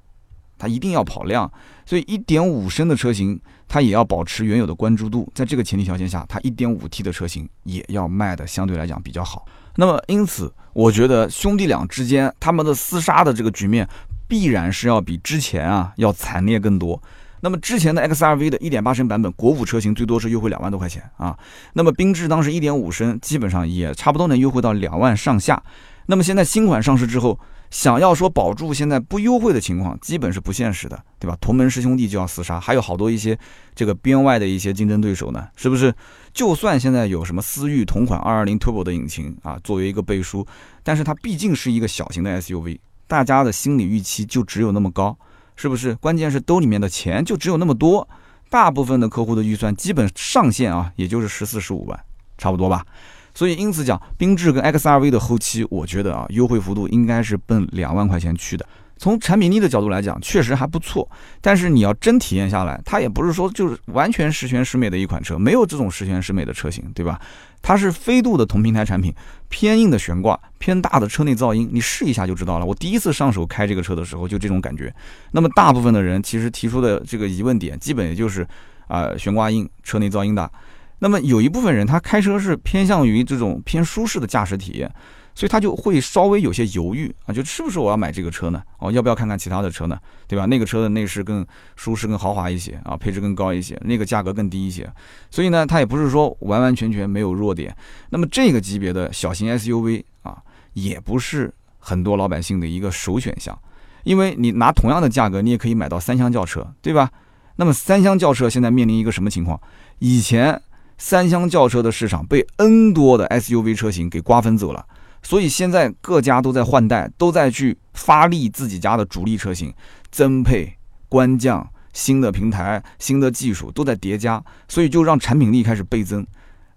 它一定要跑量，所以一点五升的车型它也要保持原有的关注度。在这个前提条件下，它一点五 T 的车型也要卖的相对来讲比较好。那么因此，我觉得兄弟俩之间他们的厮杀的这个局面，必然是要比之前啊要惨烈更多。那么之前的 XRV 的1.8升版本，国五车型最多是优惠两万多块钱啊。那么缤智当时1.5升，基本上也差不多能优惠到两万上下。那么现在新款上市之后，想要说保住现在不优惠的情况，基本是不现实的，对吧？同门师兄弟就要厮杀，还有好多一些这个边外的一些竞争对手呢，是不是？就算现在有什么思域同款220 Turbo 的引擎啊，作为一个背书，但是它毕竟是一个小型的 SUV，大家的心理预期就只有那么高。是不是？关键是兜里面的钱就只有那么多，大部分的客户的预算基本上限啊，也就是十四十五万，差不多吧。所以因此讲，缤智跟 XRV 的后期，我觉得啊，优惠幅度应该是奔两万块钱去的。从产品力的角度来讲，确实还不错。但是你要真体验下来，它也不是说就是完全十全十美的一款车，没有这种十全十美的车型，对吧？它是飞度的同平台产品，偏硬的悬挂，偏大的车内噪音，你试一下就知道了。我第一次上手开这个车的时候，就这种感觉。那么大部分的人其实提出的这个疑问点，基本也就是啊，悬挂硬，车内噪音大。那么有一部分人他开车是偏向于这种偏舒适的驾驶体验。所以他就会稍微有些犹豫啊，就是不是我要买这个车呢？哦，要不要看看其他的车呢？对吧？那个车的内饰更舒适、更豪华一些啊，配置更高一些，那个价格更低一些。所以呢，它也不是说完完全全没有弱点。那么这个级别的小型 SUV 啊，也不是很多老百姓的一个首选项，因为你拿同样的价格，你也可以买到三厢轿车，对吧？那么三厢轿车现在面临一个什么情况？以前三厢轿车的市场被 N 多的 SUV 车型给瓜分走了。所以现在各家都在换代，都在去发力自己家的主力车型，增配、官降、新的平台、新的技术都在叠加，所以就让产品力开始倍增。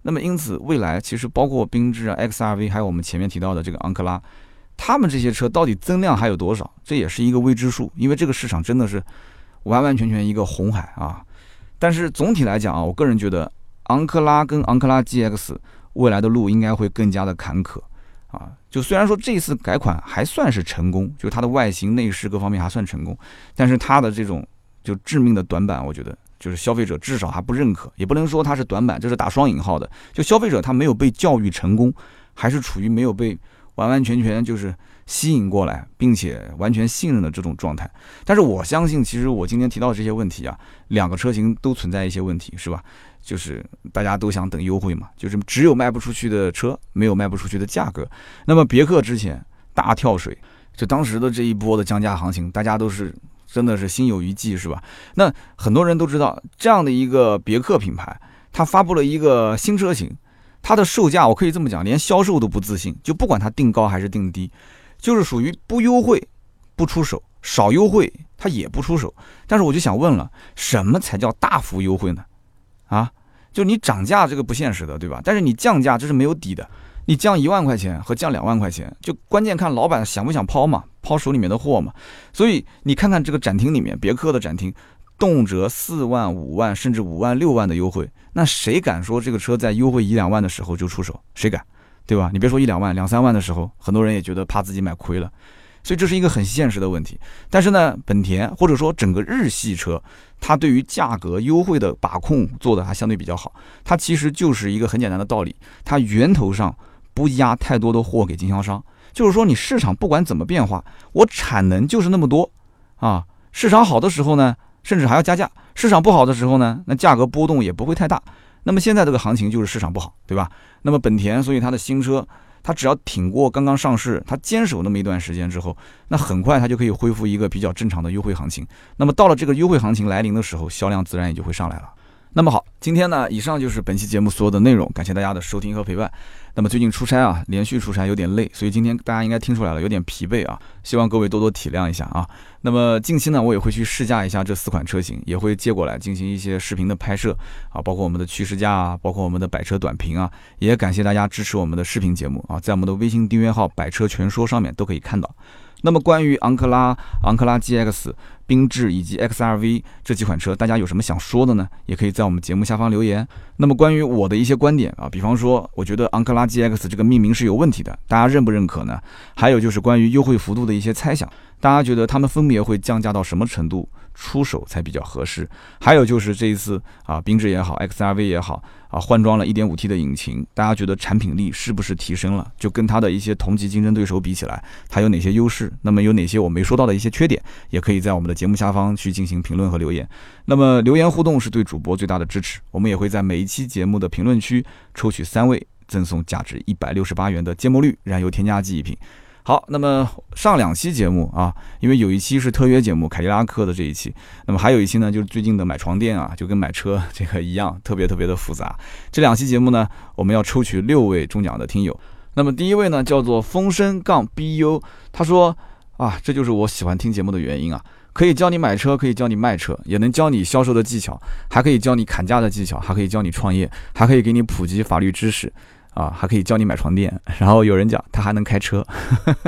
那么因此，未来其实包括缤智啊、XRV，还有我们前面提到的这个昂克拉，他们这些车到底增量还有多少，这也是一个未知数。因为这个市场真的是完完全全一个红海啊。但是总体来讲啊，我个人觉得昂克拉跟昂克拉 GX 未来的路应该会更加的坎坷。啊，就虽然说这次改款还算是成功，就它的外形、内饰各方面还算成功，但是它的这种就致命的短板，我觉得就是消费者至少还不认可，也不能说它是短板，这是打双引号的。就消费者他没有被教育成功，还是处于没有被完完全全就是吸引过来，并且完全信任的这种状态。但是我相信，其实我今天提到的这些问题啊，两个车型都存在一些问题，是吧？就是大家都想等优惠嘛，就是只有卖不出去的车，没有卖不出去的价格。那么别克之前大跳水，就当时的这一波的降价行情，大家都是真的是心有余悸，是吧？那很多人都知道，这样的一个别克品牌，它发布了一个新车型，它的售价我可以这么讲，连销售都不自信，就不管它定高还是定低，就是属于不优惠不出手，少优惠它也不出手。但是我就想问了，什么才叫大幅优惠呢？啊，就你涨价这个不现实的，对吧？但是你降价这是没有底的，你降一万块钱和降两万块钱，就关键看老板想不想抛嘛，抛手里面的货嘛。所以你看看这个展厅里面，别克的展厅，动辄四万、五万，甚至五万、六万的优惠，那谁敢说这个车在优惠一两万的时候就出手？谁敢，对吧？你别说一两万、两三万的时候，很多人也觉得怕自己买亏了。所以这是一个很现实的问题，但是呢，本田或者说整个日系车，它对于价格优惠的把控做的还相对比较好。它其实就是一个很简单的道理，它源头上不压太多的货给经销商，就是说你市场不管怎么变化，我产能就是那么多啊。市场好的时候呢，甚至还要加价；市场不好的时候呢，那价格波动也不会太大。那么现在这个行情就是市场不好，对吧？那么本田，所以它的新车。它只要挺过刚刚上市，它坚守那么一段时间之后，那很快它就可以恢复一个比较正常的优惠行情。那么到了这个优惠行情来临的时候，销量自然也就会上来了。那么好，今天呢，以上就是本期节目所有的内容，感谢大家的收听和陪伴。那么最近出差啊，连续出差有点累，所以今天大家应该听出来了，有点疲惫啊，希望各位多多体谅一下啊。那么近期呢，我也会去试驾一下这四款车型，也会借过来进行一些视频的拍摄啊，包括我们的趋势价啊，包括我们的百车短评啊，也感谢大家支持我们的视频节目啊，在我们的微信订阅号“百车全说”上面都可以看到。那么关于昂克拉、昂克拉 GX、缤智以及 XRV 这几款车，大家有什么想说的呢？也可以在我们节目下方留言。那么关于我的一些观点啊，比方说，我觉得昂克拉 GX 这个命名是有问题的，大家认不认可呢？还有就是关于优惠幅度的一些猜想。大家觉得他们分别会降价到什么程度出手才比较合适？还有就是这一次啊，缤智也好，XRV 也好啊，换装了 1.5T 的引擎，大家觉得产品力是不是提升了？就跟它的一些同级竞争对手比起来，它有哪些优势？那么有哪些我没说到的一些缺点？也可以在我们的节目下方去进行评论和留言。那么留言互动是对主播最大的支持，我们也会在每一期节目的评论区抽取三位，赠送价值一百六十八元的芥末绿燃油添加剂一瓶。好，那么上两期节目啊，因为有一期是特约节目凯迪拉克的这一期，那么还有一期呢，就是最近的买床垫啊，就跟买车这个一样，特别特别的复杂。这两期节目呢，我们要抽取六位中奖的听友。那么第一位呢，叫做风声杠 BU，他说啊，这就是我喜欢听节目的原因啊，可以教你买车，可以教你卖车，也能教你销售的技巧，还可以教你砍价的技巧，还可以教你创业，还可以给你普及法律知识。啊，还可以教你买床垫，然后有人讲他还能开车，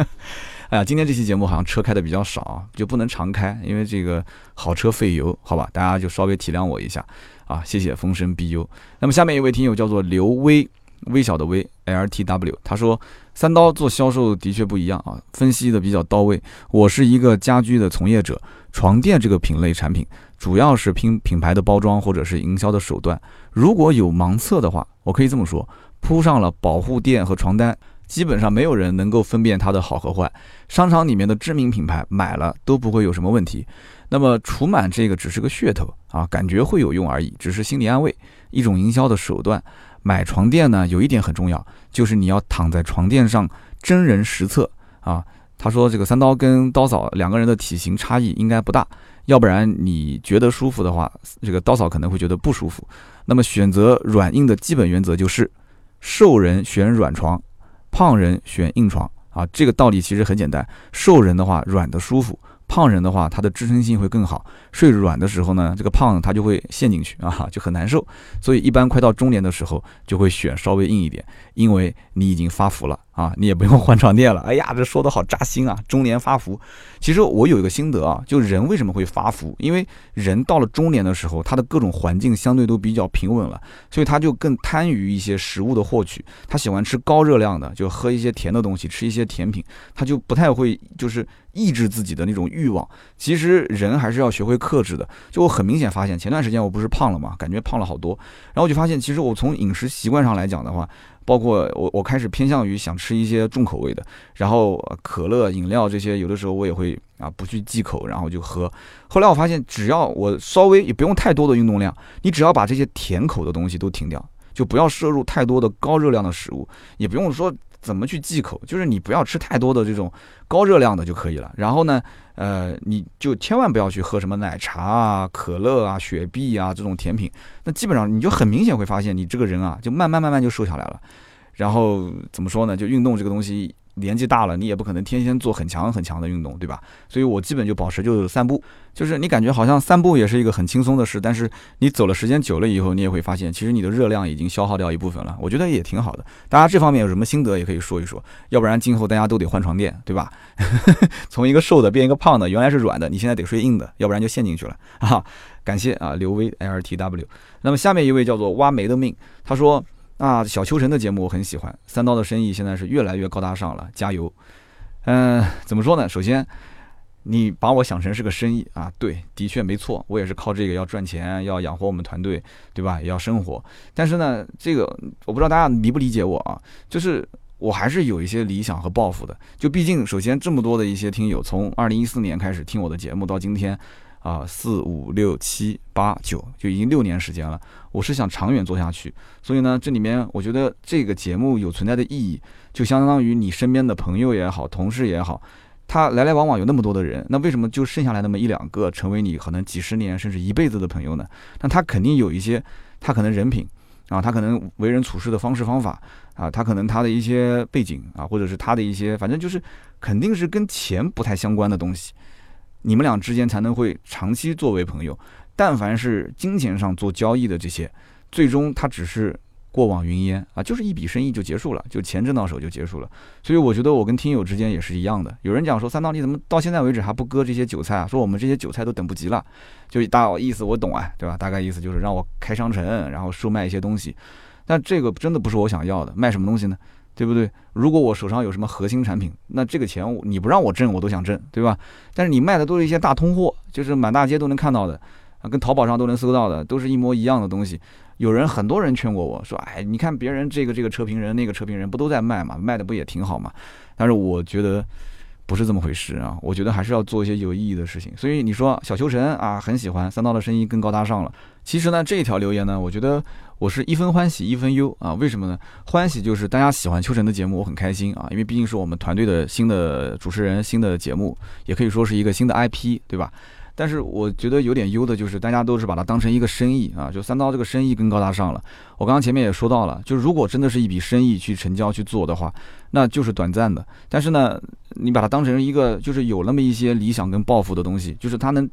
<laughs> 哎呀，今天这期节目好像车开的比较少，就不能常开，因为这个好车费油，好吧，大家就稍微体谅我一下啊，谢谢风声 BU。那么下面一位听友叫做刘微，微小的微 LTW，他说三刀做销售的确不一样啊，分析的比较到位。我是一个家居的从业者，床垫这个品类产品主要是拼品牌的包装或者是营销的手段，如果有盲测的话，我可以这么说。铺上了保护垫和床单，基本上没有人能够分辨它的好和坏。商场里面的知名品牌买了都不会有什么问题。那么除螨这个只是个噱头啊，感觉会有用而已，只是心理安慰，一种营销的手段。买床垫呢，有一点很重要，就是你要躺在床垫上真人实测啊。他说这个三刀跟刀嫂两个人的体型差异应该不大，要不然你觉得舒服的话，这个刀嫂可能会觉得不舒服。那么选择软硬的基本原则就是。瘦人选软床，胖人选硬床啊，这个道理其实很简单。瘦人的话，软的舒服。胖人的话，它的支撑性会更好。睡软的时候呢，这个胖他就会陷进去啊，<laughs> 就很难受。所以一般快到中年的时候，就会选稍微硬一点，因为你已经发福了啊，你也不用换床垫了。<laughs> 哎呀，这说的好扎心啊！中年发福，其实我有一个心得啊，就人为什么会发福？因为人到了中年的时候，他的各种环境相对都比较平稳了，所以他就更贪于一些食物的获取。他喜欢吃高热量的，就喝一些甜的东西，吃一些甜品，他就不太会就是。抑制自己的那种欲望，其实人还是要学会克制的。就我很明显发现，前段时间我不是胖了嘛，感觉胖了好多。然后我就发现，其实我从饮食习惯上来讲的话，包括我我开始偏向于想吃一些重口味的，然后可乐、饮料这些，有的时候我也会啊不去忌口，然后就喝。后来我发现，只要我稍微也不用太多的运动量，你只要把这些甜口的东西都停掉，就不要摄入太多的高热量的食物，也不用说。怎么去忌口？就是你不要吃太多的这种高热量的就可以了。然后呢，呃，你就千万不要去喝什么奶茶啊、可乐啊、雪碧啊这种甜品。那基本上你就很明显会发现，你这个人啊，就慢慢慢慢就瘦下来了。然后怎么说呢？就运动这个东西。年纪大了，你也不可能天天做很强很强的运动，对吧？所以我基本就保持就是散步，就是你感觉好像散步也是一个很轻松的事，但是你走了时间久了以后，你也会发现，其实你的热量已经消耗掉一部分了。我觉得也挺好的。大家这方面有什么心得也可以说一说，要不然今后大家都得换床垫，对吧？<laughs> 从一个瘦的变一个胖的，原来是软的，你现在得睡硬的，要不然就陷进去了 <laughs> 啊！感谢啊，刘威 L T W。那么下面一位叫做挖煤的命，他说。啊，小秋神的节目我很喜欢。三刀的生意现在是越来越高大上了，加油！嗯，怎么说呢？首先，你把我想成是个生意啊，对，的确没错，我也是靠这个要赚钱，要养活我们团队，对吧？也要生活。但是呢，这个我不知道大家理不理解我啊，就是我还是有一些理想和抱负的。就毕竟，首先这么多的一些听友，从二零一四年开始听我的节目到今天。啊，四五六七八九，就已经六年时间了。我是想长远做下去，所以呢，这里面我觉得这个节目有存在的意义，就相当于你身边的朋友也好，同事也好，他来来往往有那么多的人，那为什么就剩下来那么一两个成为你可能几十年甚至一辈子的朋友呢？那他肯定有一些，他可能人品啊，他可能为人处事的方式方法啊，他可能他的一些背景啊，或者是他的一些，反正就是肯定是跟钱不太相关的东西。你们俩之间才能会长期作为朋友。但凡是金钱上做交易的这些，最终它只是过往云烟啊，就是一笔生意就结束了，就钱挣到手就结束了。所以我觉得我跟听友之间也是一样的。有人讲说三刀你怎么到现在为止还不割这些韭菜啊？说我们这些韭菜都等不及了，就大意思我懂啊，对吧？大概意思就是让我开商城，然后售卖一些东西。但这个真的不是我想要的。卖什么东西呢？对不对？如果我手上有什么核心产品，那这个钱你不让我挣，我都想挣，对吧？但是你卖的都是一些大通货，就是满大街都能看到的，跟淘宝上都能搜到的，都是一模一样的东西。有人很多人劝过我说，哎，你看别人这个这个车评人，那个车评人不都在卖嘛，卖的不也挺好嘛？但是我觉得。不是这么回事啊！我觉得还是要做一些有意义的事情。所以你说小秋晨啊，很喜欢三刀的声音更高大上了。其实呢，这一条留言呢，我觉得我是一分欢喜一分忧啊。为什么呢？欢喜就是大家喜欢秋晨的节目，我很开心啊，因为毕竟是我们团队的新的主持人、新的节目，也可以说是一个新的 IP，对吧？但是我觉得有点优的就是，大家都是把它当成一个生意啊，就三刀这个生意更高大上了。我刚刚前面也说到了，就如果真的是一笔生意去成交去做的话，那就是短暂的。但是呢，你把它当成一个就是有那么一些理想跟抱负的东西，就是它能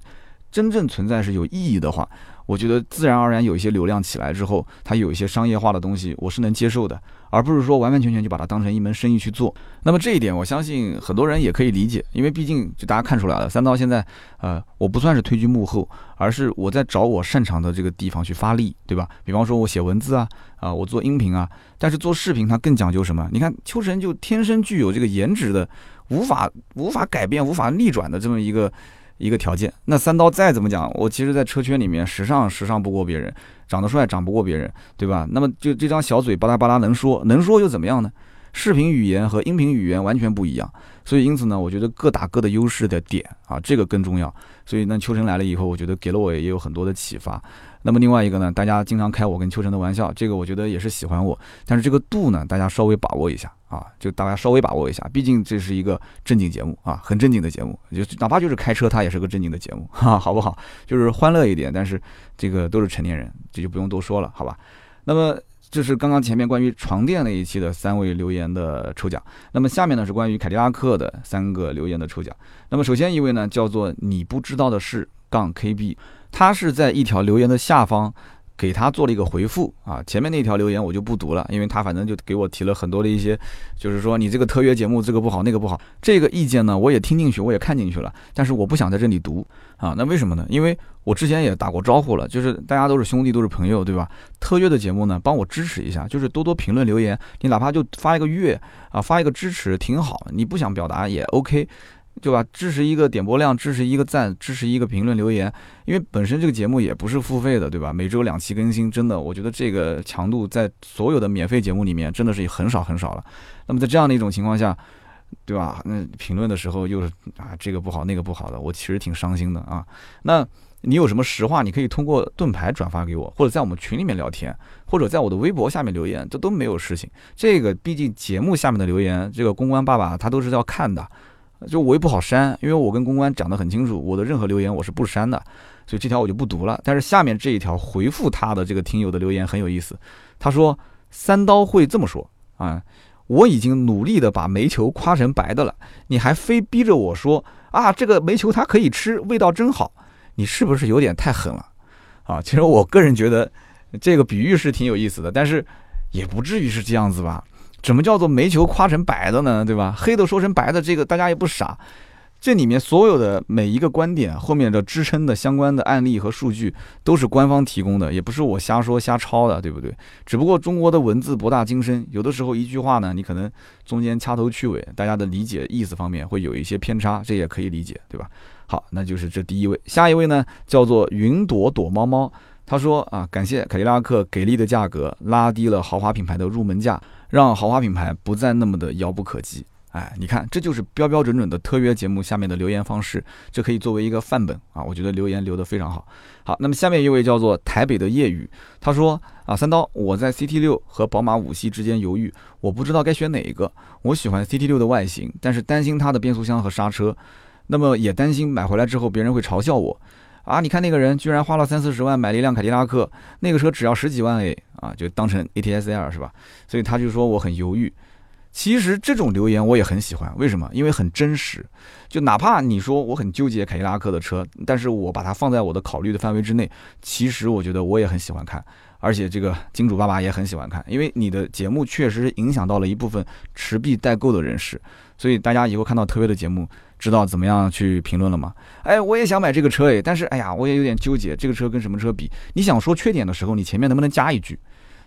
真正存在是有意义的话。我觉得自然而然有一些流量起来之后，它有一些商业化的东西，我是能接受的，而不是说完完全全就把它当成一门生意去做。那么这一点，我相信很多人也可以理解，因为毕竟就大家看出来了，三刀现在，呃，我不算是退居幕后，而是我在找我擅长的这个地方去发力，对吧？比方说我写文字啊，啊，我做音频啊，但是做视频它更讲究什么？你看秋神就天生具有这个颜值的，无法无法改变、无法逆转的这么一个。一个条件，那三刀再怎么讲，我其实，在车圈里面，时尚时尚不过别人，长得帅长不过别人，对吧？那么就这张小嘴巴拉巴拉能说，能说又怎么样呢？视频语言和音频语言完全不一样，所以因此呢，我觉得各打各的优势的点啊，这个更重要。所以那秋晨来了以后，我觉得给了我也有很多的启发。那么另外一个呢，大家经常开我跟秋晨的玩笑，这个我觉得也是喜欢我，但是这个度呢，大家稍微把握一下啊，就大家稍微把握一下，毕竟这是一个正经节目啊，很正经的节目，就哪怕就是开车，它也是个正经的节目，哈，好不好？就是欢乐一点，但是这个都是成年人，这就不用多说了，好吧？那么这是刚刚前面关于床垫那一期的三位留言的抽奖，那么下面呢是关于凯迪拉克的三个留言的抽奖。那么首先一位呢叫做你不知道的事杠 KB。他是在一条留言的下方给他做了一个回复啊，前面那条留言我就不读了，因为他反正就给我提了很多的一些，就是说你这个特约节目这个不好那个不好，这个意见呢我也听进去，我也看进去了，但是我不想在这里读啊，那为什么呢？因为我之前也打过招呼了，就是大家都是兄弟都是朋友，对吧？特约的节目呢，帮我支持一下，就是多多评论留言，你哪怕就发一个月啊，发一个支持挺好，你不想表达也 OK。对吧？支持一个点播量，支持一个赞，支持一个评论留言，因为本身这个节目也不是付费的，对吧？每周两期更新，真的，我觉得这个强度在所有的免费节目里面真的是很少很少了。那么在这样的一种情况下，对吧？那评论的时候又是啊这个不好那个不好的，我其实挺伤心的啊。那你有什么实话，你可以通过盾牌转发给我，或者在我们群里面聊天，或者在我的微博下面留言，这都没有事情。这个毕竟节目下面的留言，这个公关爸爸他都是要看的。就我也不好删，因为我跟公关讲得很清楚，我的任何留言我是不删的，所以这条我就不读了。但是下面这一条回复他的这个听友的留言很有意思，他说三刀会这么说啊，我已经努力的把煤球夸成白的了，你还非逼着我说啊这个煤球它可以吃，味道真好，你是不是有点太狠了啊？其实我个人觉得这个比喻是挺有意思的，但是也不至于是这样子吧。什么叫做煤球夸成白的呢？对吧？黑的说成白的，这个大家也不傻。这里面所有的每一个观点后面的支撑的相关的案例和数据都是官方提供的，也不是我瞎说瞎抄的，对不对？只不过中国的文字博大精深，有的时候一句话呢，你可能中间掐头去尾，大家的理解意思方面会有一些偏差，这也可以理解，对吧？好，那就是这第一位，下一位呢叫做云朵躲猫猫，他说啊，感谢凯迪拉克给力的价格，拉低了豪华品牌的入门价。让豪华品牌不再那么的遥不可及，哎，你看，这就是标标准准的特约节目下面的留言方式，这可以作为一个范本啊，我觉得留言留得非常好。好，那么下面一位叫做台北的夜雨，他说啊，三刀，我在 CT 六和宝马五系之间犹豫，我不知道该选哪一个。我喜欢 CT 六的外形，但是担心它的变速箱和刹车，那么也担心买回来之后别人会嘲笑我。啊！你看那个人居然花了三四十万买了一辆凯迪拉克，那个车只要十几万诶，啊，就当成 ATS-L 是吧？所以他就说我很犹豫。其实这种留言我也很喜欢，为什么？因为很真实。就哪怕你说我很纠结凯迪拉克的车，但是我把它放在我的考虑的范围之内。其实我觉得我也很喜欢看，而且这个金主爸爸也很喜欢看，因为你的节目确实影响到了一部分持币代购的人士。所以大家以后看到特别的节目。知道怎么样去评论了吗？哎，我也想买这个车哎，但是哎呀，我也有点纠结，这个车跟什么车比？你想说缺点的时候，你前面能不能加一句，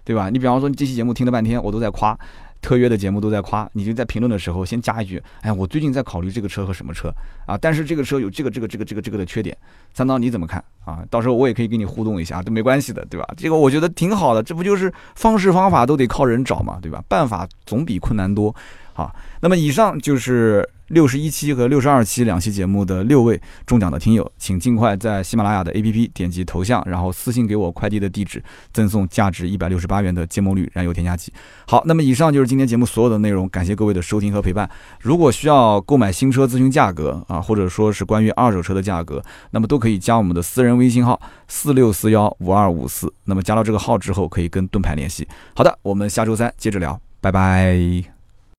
对吧？你比方说，你这期节目听了半天，我都在夸，特约的节目都在夸，你就在评论的时候先加一句，哎，我最近在考虑这个车和什么车啊，但是这个车有这个这个这个这个这个的缺点，三刀你怎么看啊？到时候我也可以跟你互动一下，都没关系的，对吧？这个我觉得挺好的，这不就是方式方法都得靠人找嘛，对吧？办法总比困难多。好，那么以上就是六十一期和六十二期两期节目的六位中奖的听友，请尽快在喜马拉雅的 APP 点击头像，然后私信给我快递的地址，赠送价值一百六十八元的芥末绿燃油添加剂。好，那么以上就是今天节目所有的内容，感谢各位的收听和陪伴。如果需要购买新车咨询价格啊，或者说是关于二手车的价格，那么都可以加我们的私人微信号四六四幺五二五四。那么加到这个号之后，可以跟盾牌联系。好的，我们下周三接着聊，拜拜。